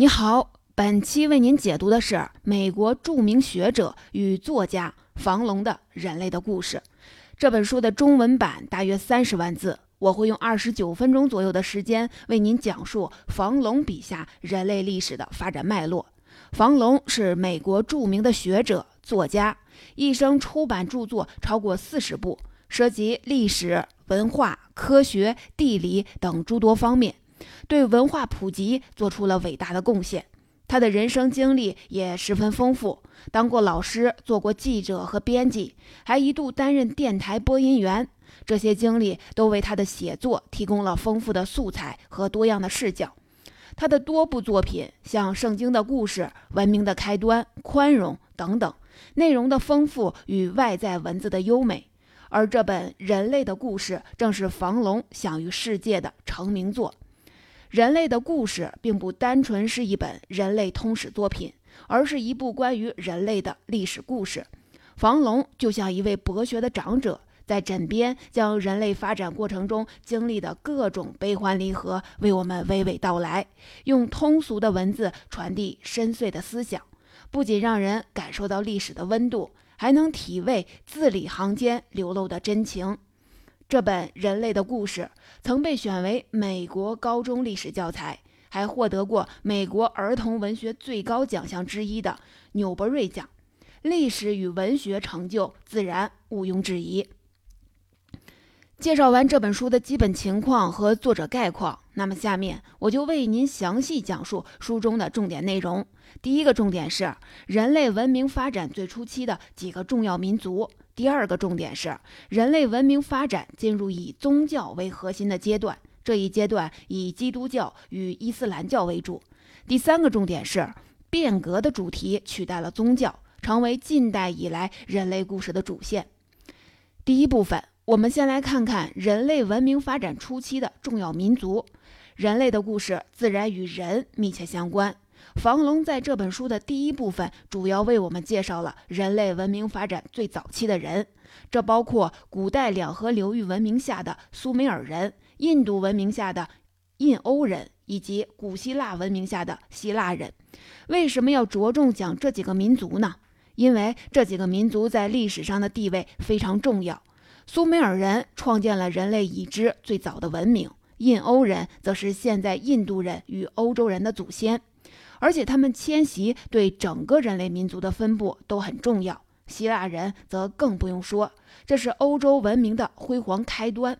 你好，本期为您解读的是美国著名学者与作家房龙的《人类的故事》这本书的中文版大约三十万字，我会用二十九分钟左右的时间为您讲述房龙笔下人类历史的发展脉络。房龙是美国著名的学者、作家，一生出版著作超过四十部，涉及历史、文化、科学、地理等诸多方面。对文化普及做出了伟大的贡献，他的人生经历也十分丰富，当过老师，做过记者和编辑，还一度担任电台播音员。这些经历都为他的写作提供了丰富的素材和多样的视角。他的多部作品，像《圣经的故事》《文明的开端》《宽容》等等，内容的丰富与外在文字的优美。而这本《人类的故事》正是房龙享誉世界的成名作。人类的故事并不单纯是一本人类通史作品，而是一部关于人类的历史故事。房龙就像一位博学的长者，在枕边将人类发展过程中经历的各种悲欢离合为我们娓娓道来，用通俗的文字传递深邃的思想，不仅让人感受到历史的温度，还能体味字里行间流露的真情。这本《人类的故事》曾被选为美国高中历史教材，还获得过美国儿童文学最高奖项之一的纽伯瑞奖，历史与文学成就自然毋庸置疑。介绍完这本书的基本情况和作者概况，那么下面我就为您详细讲述书中的重点内容。第一个重点是人类文明发展最初期的几个重要民族。第二个重点是人类文明发展进入以宗教为核心的阶段，这一阶段以基督教与伊斯兰教为主。第三个重点是变革的主题取代了宗教，成为近代以来人类故事的主线。第一部分，我们先来看看人类文明发展初期的重要民族。人类的故事自然与人密切相关。房龙在这本书的第一部分，主要为我们介绍了人类文明发展最早期的人，这包括古代两河流域文明下的苏美尔人、印度文明下的印欧人，以及古希腊文明下的希腊人。为什么要着重讲这几个民族呢？因为这几个民族在历史上的地位非常重要。苏美尔人创建了人类已知最早的文明，印欧人则是现在印度人与欧洲人的祖先。而且他们迁徙对整个人类民族的分布都很重要。希腊人则更不用说，这是欧洲文明的辉煌开端。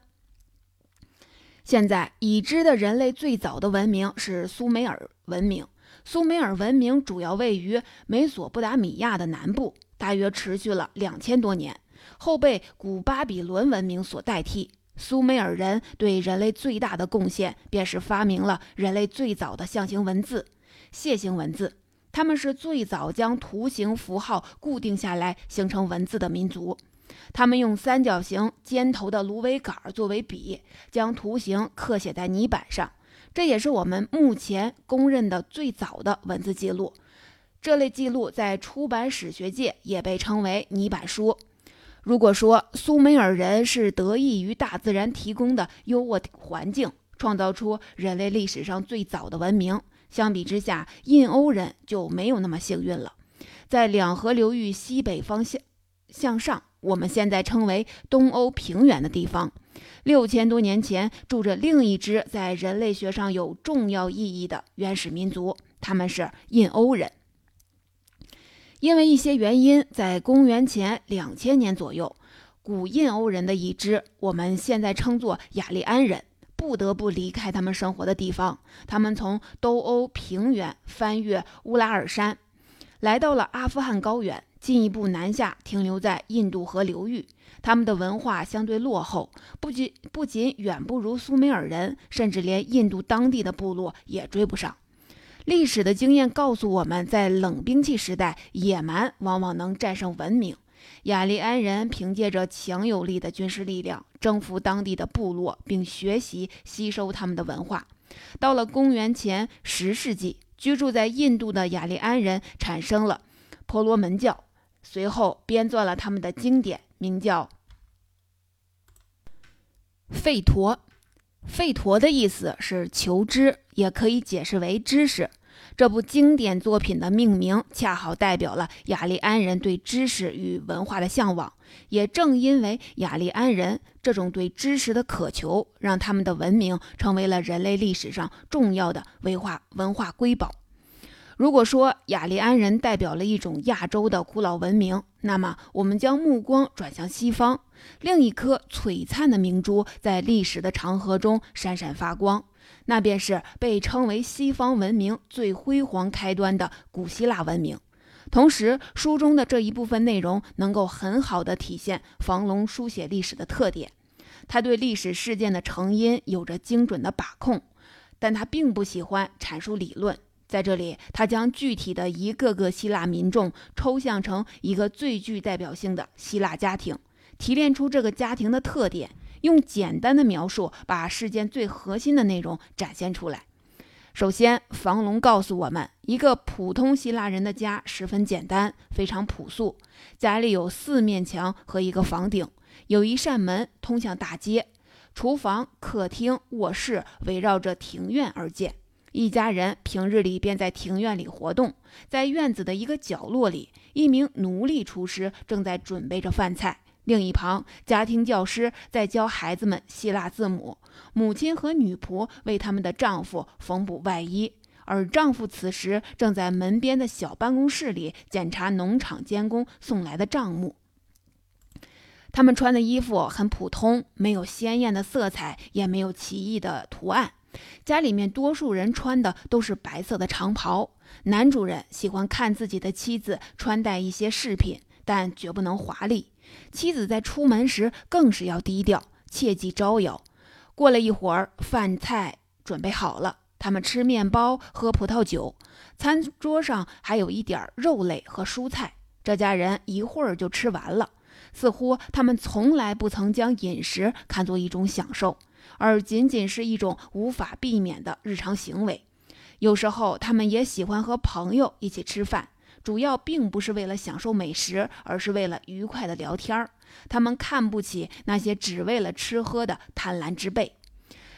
现在已知的人类最早的文明是苏美尔文明。苏美尔文明主要位于美索不达米亚的南部，大约持续了两千多年，后被古巴比伦文明所代替。苏美尔人对人类最大的贡献，便是发明了人类最早的象形文字。楔形文字，他们是最早将图形符号固定下来形成文字的民族。他们用三角形尖头的芦苇杆作为笔，将图形刻写在泥板上。这也是我们目前公认的最早的文字记录。这类记录在出版史学界也被称为泥板书。如果说苏美尔人是得益于大自然提供的优渥环境，创造出人类历史上最早的文明。相比之下，印欧人就没有那么幸运了。在两河流域西北方向向上，我们现在称为东欧平原的地方，六千多年前住着另一支在人类学上有重要意义的原始民族，他们是印欧人。因为一些原因，在公元前两千年左右，古印欧人的一支，我们现在称作雅利安人。不得不离开他们生活的地方。他们从东欧平原翻越乌拉尔山，来到了阿富汗高原，进一步南下，停留在印度河流域。他们的文化相对落后，不仅不仅远不如苏美尔人，甚至连印度当地的部落也追不上。历史的经验告诉我们，在冷兵器时代，野蛮往往能战胜文明。雅利安人凭借着强有力的军事力量征服当地的部落，并学习吸收他们的文化。到了公元前十世纪，居住在印度的雅利安人产生了婆罗门教，随后编撰了他们的经典，名叫《吠陀》。吠陀的意思是求知，也可以解释为知识。这部经典作品的命名恰好代表了雅利安人对知识与文化的向往。也正因为雅利安人这种对知识的渴求，让他们的文明成为了人类历史上重要的文化文化瑰宝。如果说雅利安人代表了一种亚洲的古老文明，那么我们将目光转向西方，另一颗璀璨的明珠在历史的长河中闪闪发光，那便是被称为西方文明最辉煌开端的古希腊文明。同时，书中的这一部分内容能够很好的体现房龙书写历史的特点，他对历史事件的成因有着精准的把控，但他并不喜欢阐述理论。在这里，他将具体的一个个希腊民众抽象成一个最具代表性的希腊家庭，提炼出这个家庭的特点，用简单的描述把事件最核心的内容展现出来。首先，房龙告诉我们，一个普通希腊人的家十分简单，非常朴素。家里有四面墙和一个房顶，有一扇门通向大街，厨房、客厅、卧室围绕着庭院而建。一家人平日里便在庭院里活动，在院子的一个角落里，一名奴隶厨师正在准备着饭菜。另一旁，家庭教师在教孩子们希腊字母，母亲和女仆为他们的丈夫缝补外衣，而丈夫此时正在门边的小办公室里检查农场监工送来的账目。他们穿的衣服很普通，没有鲜艳的色彩，也没有奇异的图案。家里面多数人穿的都是白色的长袍。男主人喜欢看自己的妻子穿戴一些饰品，但绝不能华丽。妻子在出门时更是要低调，切忌招摇。过了一会儿，饭菜准备好了，他们吃面包，喝葡萄酒。餐桌上还有一点肉类和蔬菜。这家人一会儿就吃完了，似乎他们从来不曾将饮食看作一种享受。而仅仅是一种无法避免的日常行为。有时候，他们也喜欢和朋友一起吃饭，主要并不是为了享受美食，而是为了愉快的聊天儿。他们看不起那些只为了吃喝的贪婪之辈。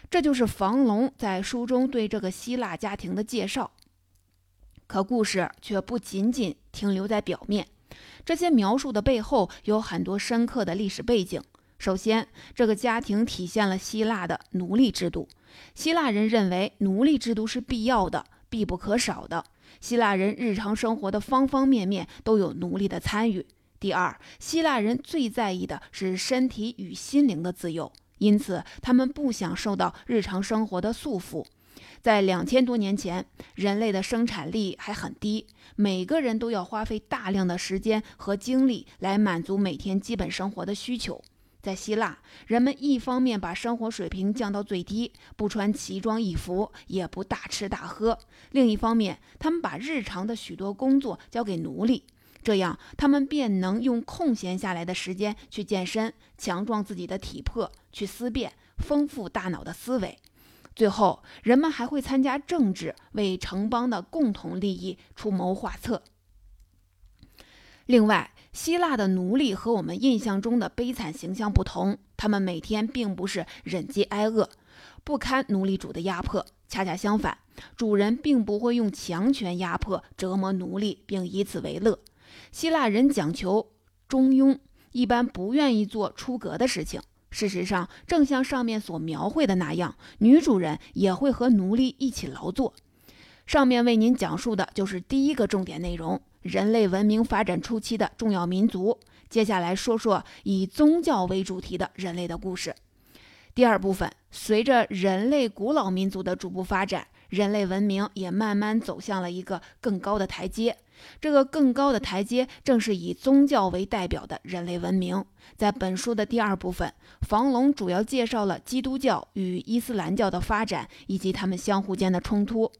这就是房龙在书中对这个希腊家庭的介绍。可故事却不仅仅停留在表面，这些描述的背后有很多深刻的历史背景。首先，这个家庭体现了希腊的奴隶制度。希腊人认为奴隶制度是必要的、必不可少的。希腊人日常生活的方方面面都有奴隶的参与。第二，希腊人最在意的是身体与心灵的自由，因此他们不想受到日常生活的束缚。在两千多年前，人类的生产力还很低，每个人都要花费大量的时间和精力来满足每天基本生活的需求。在希腊，人们一方面把生活水平降到最低，不穿奇装异服，也不大吃大喝；另一方面，他们把日常的许多工作交给奴隶，这样他们便能用空闲下来的时间去健身，强壮自己的体魄，去思辨，丰富大脑的思维。最后，人们还会参加政治，为城邦的共同利益出谋划策。另外，希腊的奴隶和我们印象中的悲惨形象不同，他们每天并不是忍饥挨饿，不堪奴隶主的压迫。恰恰相反，主人并不会用强权压迫、折磨奴隶，并以此为乐。希腊人讲求中庸，一般不愿意做出格的事情。事实上，正像上面所描绘的那样，女主人也会和奴隶一起劳作。上面为您讲述的就是第一个重点内容。人类文明发展初期的重要民族。接下来说说以宗教为主题的人类的故事。第二部分，随着人类古老民族的逐步发展，人类文明也慢慢走向了一个更高的台阶。这个更高的台阶，正是以宗教为代表的人类文明。在本书的第二部分，房龙主要介绍了基督教与伊斯兰教的发展以及他们相互间的冲突。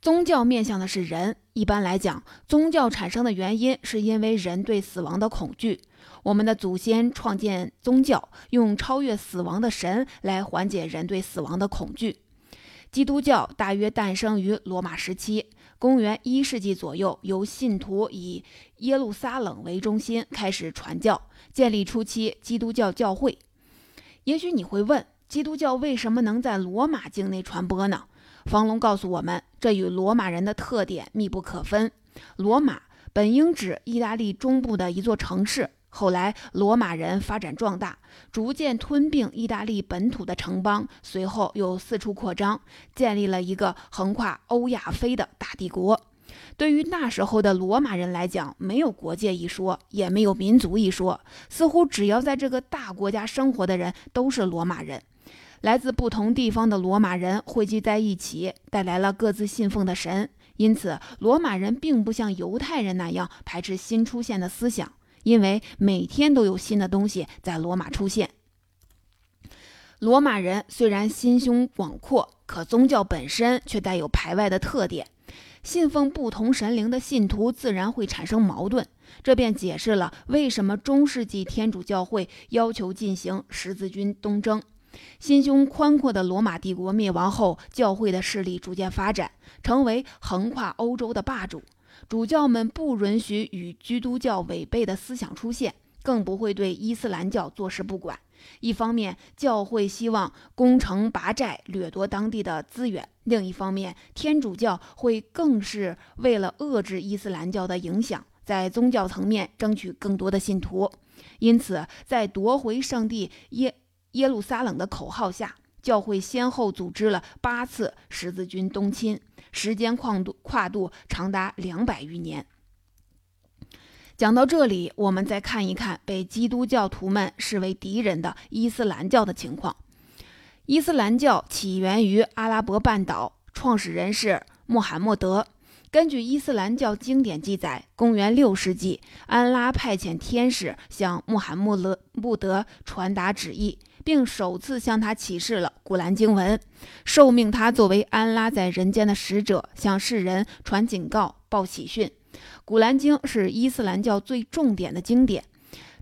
宗教面向的是人。一般来讲，宗教产生的原因是因为人对死亡的恐惧。我们的祖先创建宗教，用超越死亡的神来缓解人对死亡的恐惧。基督教大约诞生于罗马时期，公元一世纪左右，由信徒以耶路撒冷为中心开始传教，建立初期基督教教会。也许你会问，基督教为什么能在罗马境内传播呢？房龙告诉我们。这与罗马人的特点密不可分。罗马本应指意大利中部的一座城市。后来，罗马人发展壮大，逐渐吞并意大利本土的城邦，随后又四处扩张，建立了一个横跨欧亚非的大帝国。对于那时候的罗马人来讲，没有国界一说，也没有民族一说，似乎只要在这个大国家生活的人都是罗马人。来自不同地方的罗马人汇集在一起，带来了各自信奉的神，因此罗马人并不像犹太人那样排斥新出现的思想。因为每天都有新的东西在罗马出现。罗马人虽然心胸广阔，可宗教本身却带有排外的特点。信奉不同神灵的信徒自然会产生矛盾，这便解释了为什么中世纪天主教会要求进行十字军东征。心胸宽阔的罗马帝国灭亡后，教会的势力逐渐发展，成为横跨欧洲的霸主。主教们不允许与基督教违背的思想出现，更不会对伊斯兰教坐视不管。一方面，教会希望攻城拔寨，掠夺当地的资源；另一方面，天主教会更是为了遏制伊斯兰教的影响，在宗教层面争取更多的信徒。因此，在夺回圣地耶 耶路撒冷的口号下，教会先后组织了八次十字军东侵。时间跨度跨度长达两百余年。讲到这里，我们再看一看被基督教徒们视为敌人的伊斯兰教的情况。伊斯兰教起源于阿拉伯半岛，创始人是穆罕默德。根据伊斯兰教经典记载，公元六世纪，安拉派遣天使向穆罕默德传达旨意。并首次向他启示了古兰经文，受命他作为安拉在人间的使者，向世人传警告、报喜讯。古兰经是伊斯兰教最重点的经典，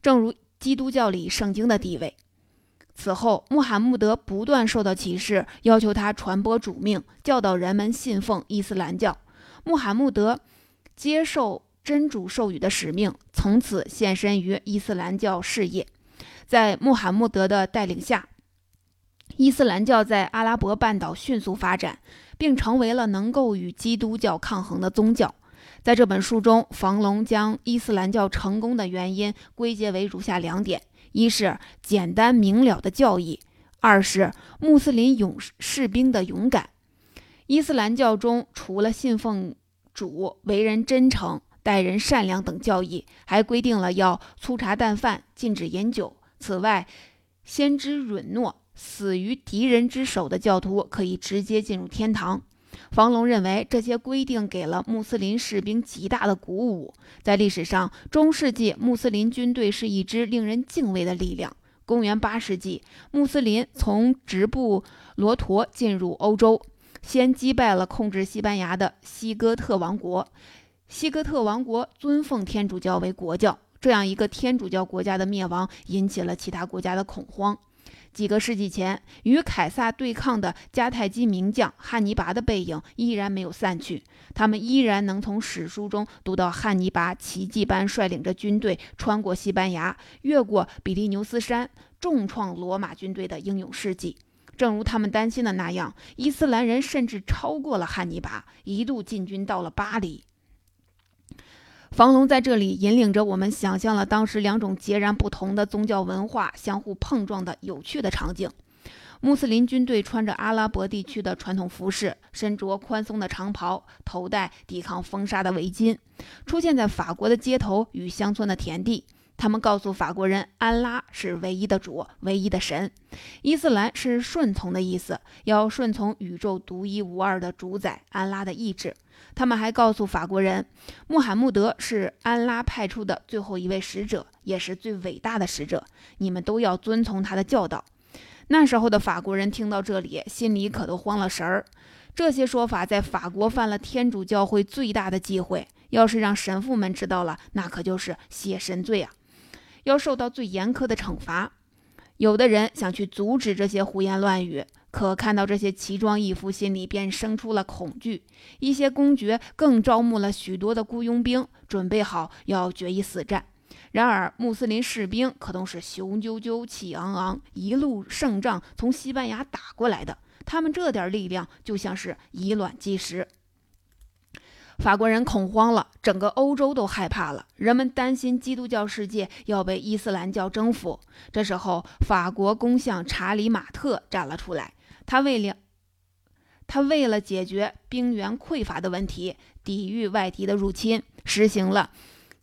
正如基督教里圣经的地位。此后，穆罕默德不断受到启示，要求他传播主命，教导人们信奉伊斯兰教。穆罕默德接受真主授予的使命，从此献身于伊斯兰教事业。在穆罕默德的带领下，伊斯兰教在阿拉伯半岛迅速发展，并成为了能够与基督教抗衡的宗教。在这本书中，房龙将伊斯兰教成功的原因归结为如下两点：一是简单明了的教义；二是穆斯林勇士兵的勇敢。伊斯兰教中除了信奉主、为人真诚、待人善良等教义，还规定了要粗茶淡饭，禁止饮酒。此外，先知允诺，死于敌人之手的教徒可以直接进入天堂。房龙认为，这些规定给了穆斯林士兵极大的鼓舞。在历史上，中世纪穆斯林军队是一支令人敬畏的力量。公元八世纪，穆斯林从直布罗陀进入欧洲，先击败了控制西班牙的西哥特王国。西哥特王国尊奉天主教为国教。这样一个天主教国家的灭亡，引起了其他国家的恐慌。几个世纪前，与凯撒对抗的迦太基名将汉尼拔的背影依然没有散去，他们依然能从史书中读到汉尼拔奇迹般率领着军队穿过西班牙，越过比利牛斯山，重创罗马军队的英勇事迹。正如他们担心的那样，伊斯兰人甚至超过了汉尼拔，一度进军到了巴黎。房龙在这里引领着我们，想象了当时两种截然不同的宗教文化相互碰撞的有趣的场景。穆斯林军队穿着阿拉伯地区的传统服饰，身着宽松的长袍，头戴抵抗风沙的围巾，出现在法国的街头与乡村的田地。他们告诉法国人，安拉是唯一的主，唯一的神。伊斯兰是顺从的意思，要顺从宇宙独一无二的主宰安拉的意志。他们还告诉法国人，穆罕默德是安拉派出的最后一位使者，也是最伟大的使者。你们都要遵从他的教导。那时候的法国人听到这里，心里可都慌了神儿。这些说法在法国犯了天主教会最大的忌讳，要是让神父们知道了，那可就是血神罪啊！要受到最严苛的惩罚。有的人想去阻止这些胡言乱语，可看到这些奇装异服，心里便生出了恐惧。一些公爵更招募了许多的雇佣兵，准备好要决一死战。然而，穆斯林士兵可都是雄赳赳、气昂昂，一路胜仗从西班牙打过来的，他们这点力量就像是以卵击石。法国人恐慌了，整个欧洲都害怕了。人们担心基督教世界要被伊斯兰教征服。这时候，法国公相查理·马特站了出来。他为了他为了解决兵源匮乏的问题，抵御外敌的入侵，实行了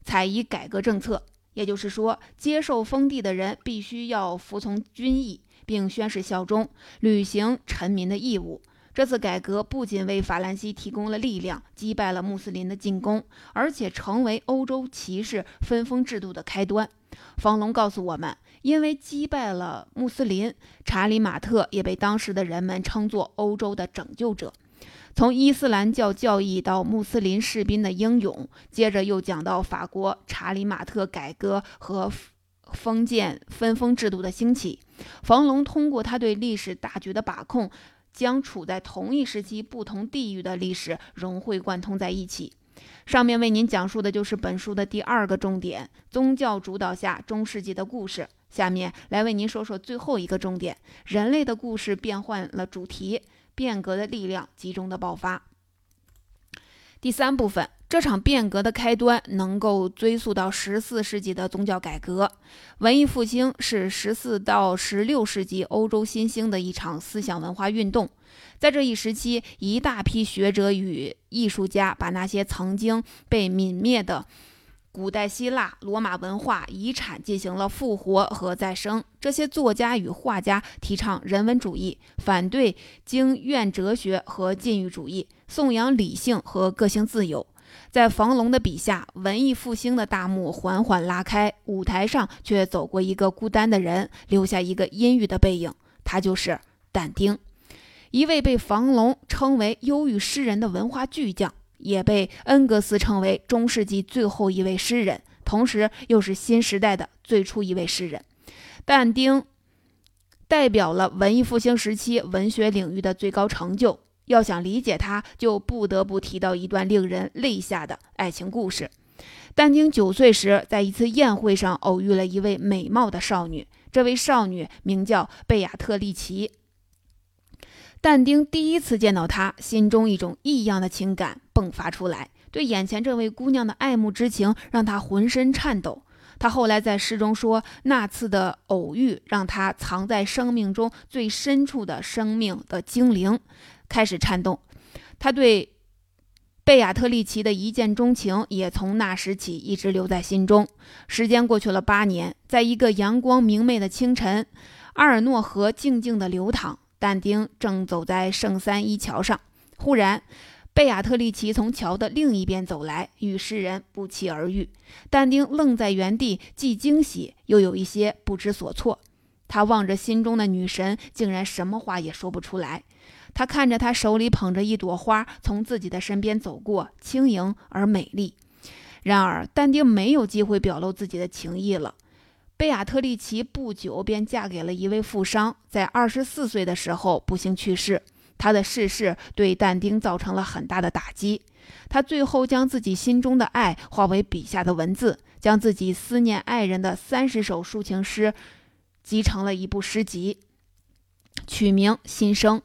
采邑改革政策。也就是说，接受封地的人必须要服从军役，并宣誓效忠，履行臣民的义务。这次改革不仅为法兰西提供了力量，击败了穆斯林的进攻，而且成为欧洲骑士分封制度的开端。房龙告诉我们，因为击败了穆斯林，查理·马特也被当时的人们称作欧洲的拯救者。从伊斯兰教教义到穆斯林士兵的英勇，接着又讲到法国查理·马特改革和封建分封制度的兴起。房龙通过他对历史大局的把控。将处在同一时期不同地域的历史融会贯通在一起。上面为您讲述的就是本书的第二个重点：宗教主导下中世纪的故事。下面来为您说说最后一个重点：人类的故事变换了主题，变革的力量集中的爆发。第三部分。这场变革的开端能够追溯到十四世纪的宗教改革。文艺复兴是十四到十六世纪欧洲新兴的一场思想文化运动。在这一时期，一大批学者与艺术家把那些曾经被泯灭的。古代希腊、罗马文化遗产进行了复活和再生。这些作家与画家提倡人文主义，反对经院哲学和禁欲主义，颂扬理性和个性自由。在房龙的笔下，文艺复兴的大幕缓缓拉开，舞台上却走过一个孤单的人，留下一个阴郁的背影。他就是但丁，一位被房龙称为忧郁诗人的文化巨匠。也被恩格斯称为中世纪最后一位诗人，同时又是新时代的最初一位诗人。但丁代表了文艺复兴时期文学领域的最高成就。要想理解他，就不得不提到一段令人泪下的爱情故事。但丁九岁时，在一次宴会上偶遇了一位美貌的少女，这位少女名叫贝亚特丽奇。但丁第一次见到她，心中一种异样的情感迸发出来，对眼前这位姑娘的爱慕之情让他浑身颤抖。他后来在诗中说，那次的偶遇让他藏在生命中最深处的生命的精灵开始颤动。他对贝亚特丽奇的一见钟情也从那时起一直留在心中。时间过去了八年，在一个阳光明媚的清晨，阿尔诺河静静的流淌。但丁正走在圣三一桥上，忽然，贝亚特丽奇从桥的另一边走来，与诗人不期而遇。但丁愣在原地，既惊喜又有一些不知所措。他望着心中的女神，竟然什么话也说不出来。他看着她手里捧着一朵花从自己的身边走过，轻盈而美丽。然而，但丁没有机会表露自己的情意了。贝亚特丽奇不久便嫁给了一位富商，在二十四岁的时候不幸去世。他的逝世对但丁造成了很大的打击。他最后将自己心中的爱化为笔下的文字，将自己思念爱人的三十首抒情诗集成了一部诗集，取名《心声》。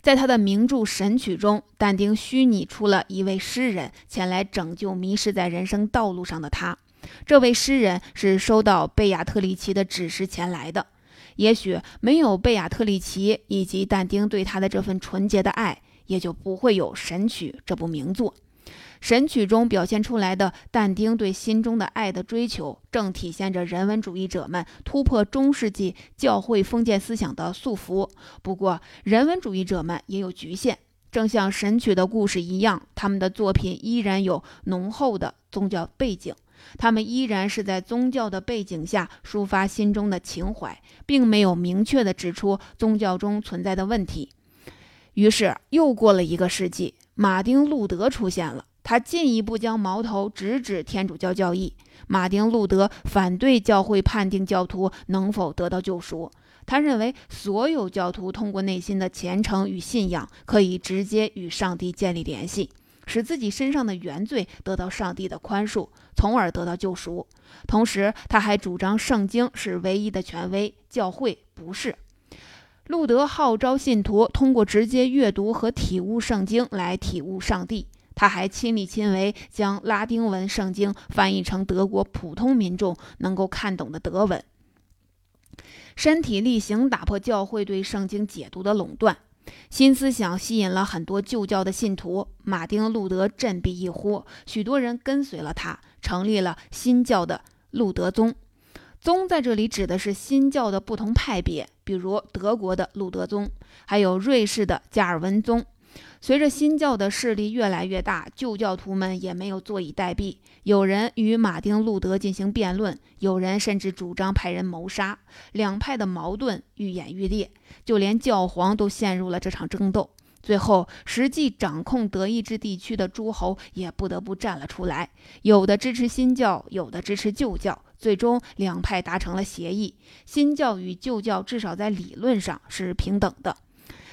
在他的名著《神曲》中，但丁虚拟出了一位诗人前来拯救迷失在人生道路上的他。这位诗人是收到贝亚特里奇的指示前来的。也许没有贝亚特里奇以及但丁对他的这份纯洁的爱，也就不会有《神曲》这部名作。《神曲》中表现出来的但丁对心中的爱的追求，正体现着人文主义者们突破中世纪教会封建思想的束缚。不过，人文主义者们也有局限，正像《神曲》的故事一样，他们的作品依然有浓厚的宗教背景。他们依然是在宗教的背景下抒发心中的情怀，并没有明确地指出宗教中存在的问题。于是，又过了一个世纪，马丁·路德出现了。他进一步将矛头直指天主教教义。马丁·路德反对教会判定教徒能否得到救赎。他认为，所有教徒通过内心的虔诚与信仰，可以直接与上帝建立联系。使自己身上的原罪得到上帝的宽恕，从而得到救赎。同时，他还主张圣经是唯一的权威，教会不是。路德号召信徒通过直接阅读和体悟圣经来体悟上帝。他还亲力亲为将拉丁文圣经翻译成德国普通民众能够看懂的德文，身体力行打破教会对圣经解读的垄断。新思想吸引了很多旧教的信徒，马丁·路德振臂一呼，许多人跟随了他，成立了新教的路德宗。宗在这里指的是新教的不同派别，比如德国的路德宗，还有瑞士的加尔文宗。随着新教的势力越来越大，旧教徒们也没有坐以待毙。有人与马丁·路德进行辩论，有人甚至主张派人谋杀。两派的矛盾愈演愈烈，就连教皇都陷入了这场争斗。最后，实际掌控德意志地区的诸侯也不得不站了出来，有的支持新教，有的支持旧教。最终，两派达成了协议，新教与旧教至少在理论上是平等的。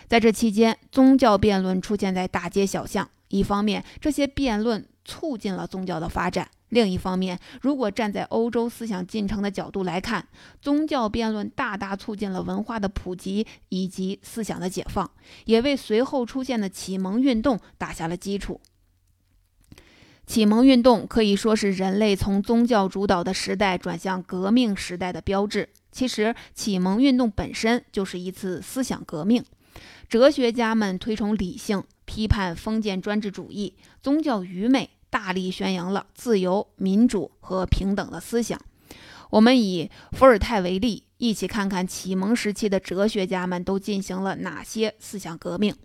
在这期间，宗教辩论出现在大街小巷。一方面，这些辩论促进了宗教的发展；另一方面，如果站在欧洲思想进程的角度来看，宗教辩论大大促进了文化的普及以及思想的解放，也为随后出现的启蒙运动打下了基础。启蒙运动可以说是人类从宗教主导的时代转向革命时代的标志。其实，启蒙运动本身就是一次思想革命。哲学家们推崇理性，批判封建专制主义，宗教愚昧，大力宣扬了自由、民主和平等的思想。我们以伏尔泰为例，一起看看启蒙时期的哲学家们都进行了哪些思想革命。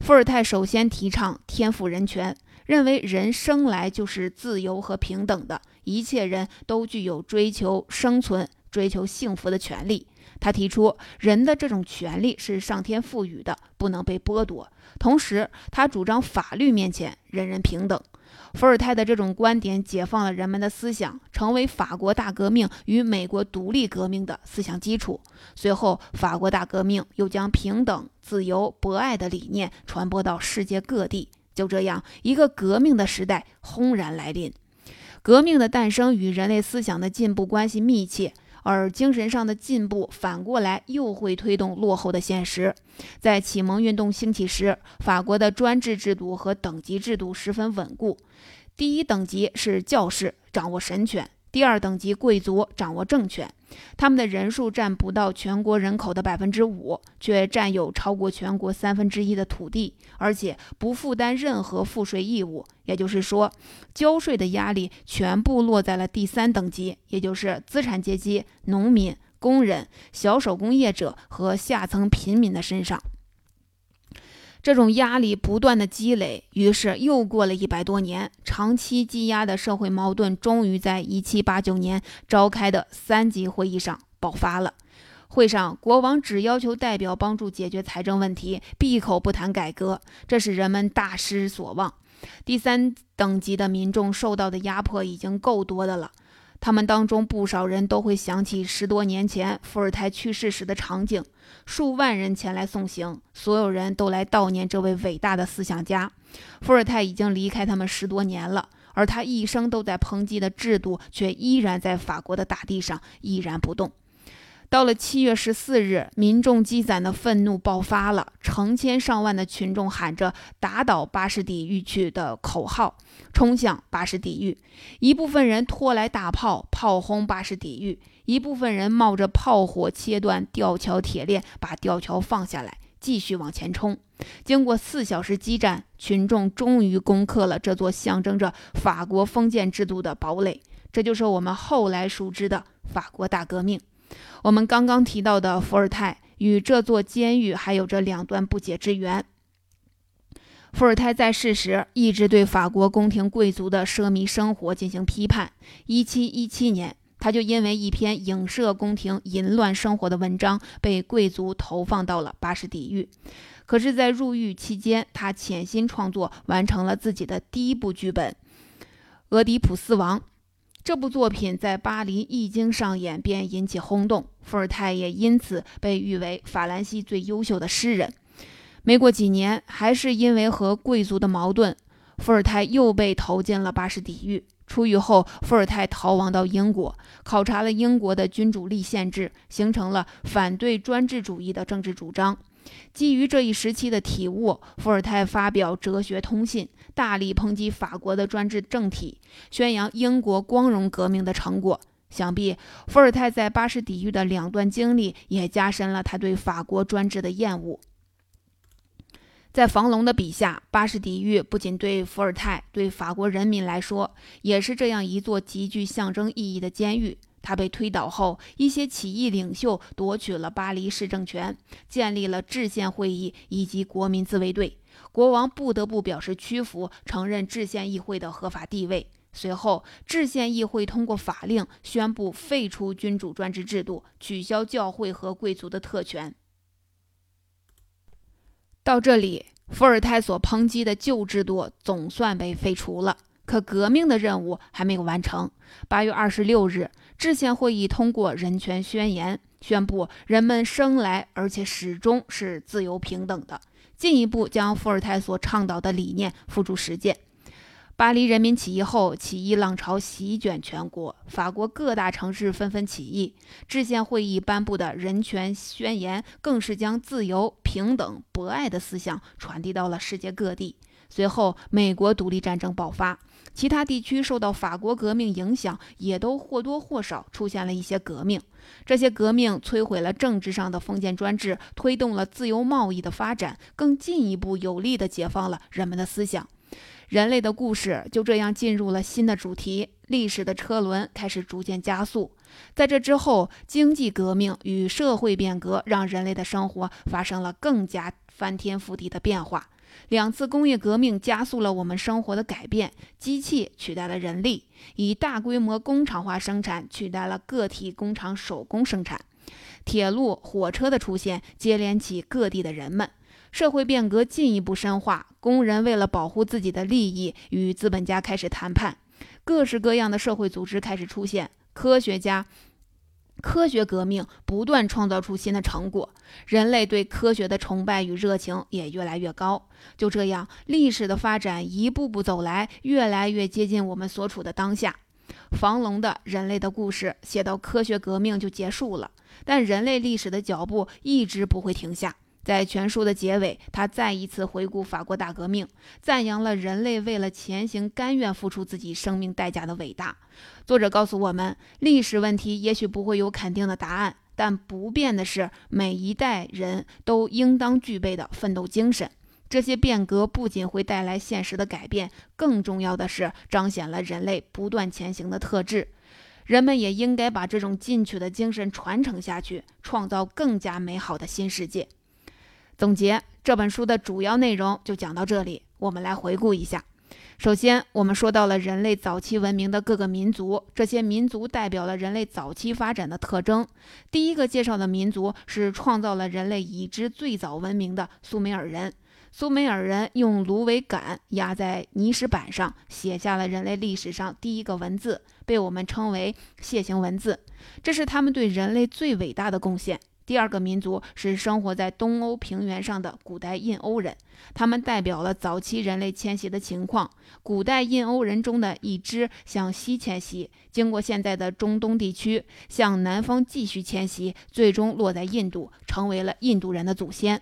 伏尔泰首先提倡天赋人权。认为人生来就是自由和平等的，一切人都具有追求生存、追求幸福的权利。他提出，人的这种权利是上天赋予的，不能被剥夺。同时，他主张法律面前人人平等。伏尔泰的这种观点解放了人们的思想，成为法国大革命与美国独立革命的思想基础。随后，法国大革命又将平等、自由、博爱的理念传播到世界各地。就这样，一个革命的时代轰然来临。革命的诞生与人类思想的进步关系密切，而精神上的进步反过来又会推动落后的现实。在启蒙运动兴起时，法国的专制制度和等级制度十分稳固。第一等级是教士，掌握神权。第二等级贵族掌握政权，他们的人数占不到全国人口的百分之五，却占有超过全国三分之一的土地，而且不负担任何赋税义务。也就是说，交税的压力全部落在了第三等级，也就是资产阶级、农民、工人、小手工业者和下层平民的身上。这种压力不断的积累，于是又过了一百多年，长期积压的社会矛盾终于在一七八九年召开的三级会议上爆发了。会上，国王只要求代表帮助解决财政问题，闭口不谈改革，这使人们大失所望。第三等级的民众受到的压迫已经够多的了。他们当中不少人都会想起十多年前伏尔泰去世时的场景，数万人前来送行，所有人都来悼念这位伟大的思想家。伏尔泰已经离开他们十多年了，而他一生都在抨击的制度却依然在法国的大地上依然不动。到了七月十四日，民众积攒的愤怒爆发了，成千上万的群众喊着“打倒巴士底狱去”的口号，冲向巴士底狱。一部分人拖来大炮，炮轰巴士底狱；一部分人冒着炮火切断吊桥铁链，把吊桥放下来，继续往前冲。经过四小时激战，群众终于攻克了这座象征着法国封建制度的堡垒。这就是我们后来熟知的法国大革命。我们刚刚提到的伏尔泰与这座监狱还有着两段不解之缘。伏尔泰在世时一直对法国宫廷贵族的奢靡生活进行批判。1717年，他就因为一篇影射宫廷淫乱生活的文章被贵族投放到了巴士底狱。可是，在入狱期间，他潜心创作，完成了自己的第一部剧本《俄狄浦斯王》。这部作品在巴黎一经上演便引起轰动，伏尔泰也因此被誉为法兰西最优秀的诗人。没过几年，还是因为和贵族的矛盾，伏尔泰又被投进了巴士底狱。出狱后，伏尔泰逃亡到英国，考察了英国的君主立宪制，形成了反对专制主义的政治主张。基于这一时期的体悟，伏尔泰发表《哲学通信》，大力抨击法国的专制政体，宣扬英国光荣革命的成果。想必伏尔泰在巴士底狱的两段经历，也加深了他对法国专制的厌恶。在房龙的笔下，巴士底狱不仅对伏尔泰，对法国人民来说，也是这样一座极具象征意义的监狱。他被推倒后，一些起义领袖夺取了巴黎市政权，建立了制宪会议以及国民自卫队。国王不得不表示屈服，承认制宪议会的合法地位。随后，制宪议会通过法令，宣布废除君主专制制度，取消教会和贵族的特权。到这里，伏尔泰所抨击的旧制度总算被废除了。可革命的任务还没有完成。八月二十六日，制宪会议通过人权宣言，宣布人们生来而且始终是自由平等的，进一步将伏尔泰所倡导的理念付诸实践。巴黎人民起义后，起义浪潮席卷全国，法国各大城市纷纷起义。制宪会议颁布的人权宣言，更是将自由、平等、博爱的思想传递到了世界各地。随后，美国独立战争爆发，其他地区受到法国革命影响，也都或多或少出现了一些革命。这些革命摧毁了政治上的封建专制，推动了自由贸易的发展，更进一步有力地解放了人们的思想。人类的故事就这样进入了新的主题，历史的车轮开始逐渐加速。在这之后，经济革命与社会变革让人类的生活发生了更加翻天覆地的变化。两次工业革命加速了我们生活的改变，机器取代了人力，以大规模工厂化生产取代了个体工厂手工生产。铁路、火车的出现接连起各地的人们。社会变革进一步深化，工人为了保护自己的利益，与资本家开始谈判。各式各样的社会组织开始出现，科学家、科学革命不断创造出新的成果，人类对科学的崇拜与热情也越来越高。就这样，历史的发展一步步走来，越来越接近我们所处的当下。房龙的人类的故事写到科学革命就结束了，但人类历史的脚步一直不会停下。在全书的结尾，他再一次回顾法国大革命，赞扬了人类为了前行甘愿付出自己生命代价的伟大。作者告诉我们，历史问题也许不会有肯定的答案，但不变的是每一代人都应当具备的奋斗精神。这些变革不仅会带来现实的改变，更重要的是彰显了人类不断前行的特质。人们也应该把这种进取的精神传承下去，创造更加美好的新世界。总结这本书的主要内容就讲到这里，我们来回顾一下。首先，我们说到了人类早期文明的各个民族，这些民族代表了人类早期发展的特征。第一个介绍的民族是创造了人类已知最早文明的苏美尔人。苏美尔人用芦苇杆压在泥石板上，写下了人类历史上第一个文字，被我们称为楔形文字。这是他们对人类最伟大的贡献。第二个民族是生活在东欧平原上的古代印欧人，他们代表了早期人类迁徙的情况。古代印欧人中的一支向西迁徙，经过现在的中东地区，向南方继续迁徙，最终落在印度，成为了印度人的祖先。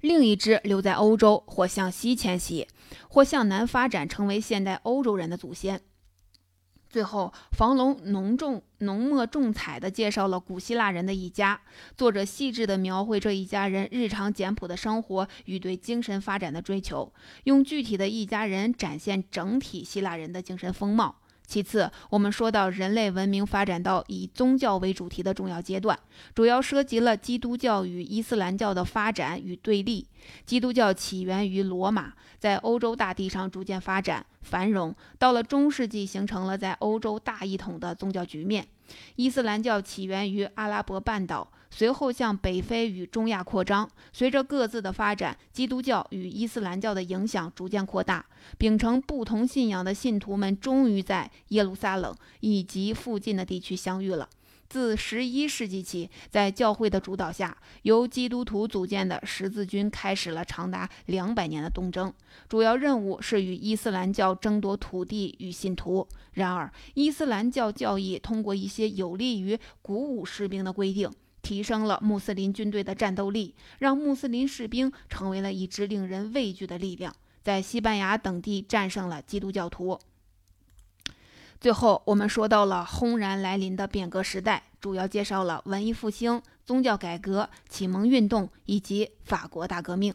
另一支留在欧洲，或向西迁徙，或向南发展，成为现代欧洲人的祖先。最后，房龙浓重、浓墨重彩地介绍了古希腊人的一家。作者细致地描绘这一家人日常简朴的生活与对精神发展的追求，用具体的一家人展现整体希腊人的精神风貌。其次，我们说到人类文明发展到以宗教为主题的重要阶段，主要涉及了基督教与伊斯兰教的发展与对立。基督教起源于罗马，在欧洲大地上逐渐发展繁荣，到了中世纪形成了在欧洲大一统的宗教局面。伊斯兰教起源于阿拉伯半岛。随后向北非与中亚扩张，随着各自的发展，基督教与伊斯兰教的影响逐渐扩大。秉承不同信仰的信徒们终于在耶路撒冷以及附近的地区相遇了。自十一世纪起，在教会的主导下，由基督徒组建的十字军开始了长达两百年的东征，主要任务是与伊斯兰教争夺土地与信徒。然而，伊斯兰教教义通过一些有利于鼓舞士兵的规定。提升了穆斯林军队的战斗力，让穆斯林士兵成为了一支令人畏惧的力量，在西班牙等地战胜了基督教徒。最后，我们说到了轰然来临的变革时代，主要介绍了文艺复兴、宗教改革、启蒙运动以及法国大革命。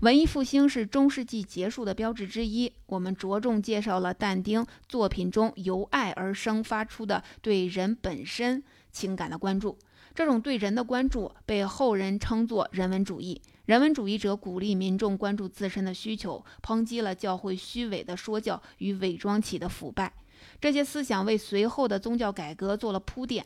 文艺复兴是中世纪结束的标志之一。我们着重介绍了但丁作品中由爱而生发出的对人本身情感的关注。这种对人的关注被后人称作人文主义。人文主义者鼓励民众关注自身的需求，抨击了教会虚伪的说教与伪装起的腐败。这些思想为随后的宗教改革做了铺垫。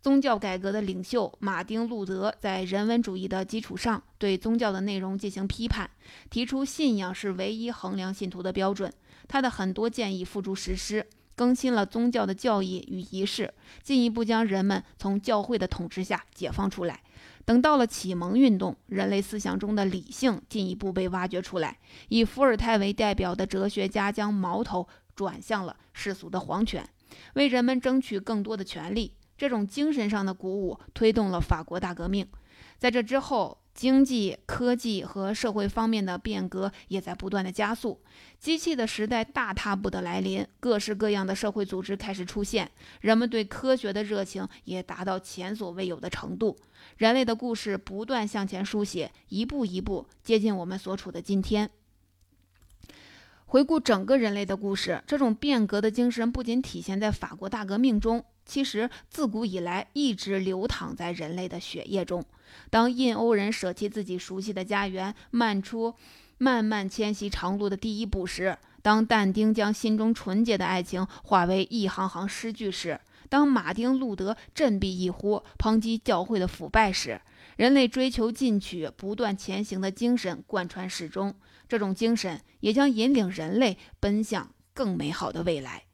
宗教改革的领袖马丁·路德在人文主义的基础上，对宗教的内容进行批判，提出信仰是唯一衡量信徒的标准。他的很多建议付诸实施，更新了宗教的教义与仪式，进一步将人们从教会的统治下解放出来。等到了启蒙运动，人类思想中的理性进一步被挖掘出来，以伏尔泰为代表的哲学家将矛头。转向了世俗的皇权，为人们争取更多的权利。这种精神上的鼓舞推动了法国大革命。在这之后，经济、科技和社会方面的变革也在不断的加速。机器的时代大踏步的来临，各式各样的社会组织开始出现，人们对科学的热情也达到前所未有的程度。人类的故事不断向前书写，一步一步接近我们所处的今天。回顾整个人类的故事，这种变革的精神不仅体现在法国大革命中，其实自古以来一直流淌在人类的血液中。当印欧人舍弃自己熟悉的家园，迈出漫漫迁徙长路的第一步时；当但丁将心中纯洁的爱情化为一行行诗句时；当马丁·路德振臂一呼，抨击教会的腐败时，人类追求进取、不断前行的精神贯穿始终。这种精神也将引领人类奔向更美好的未来。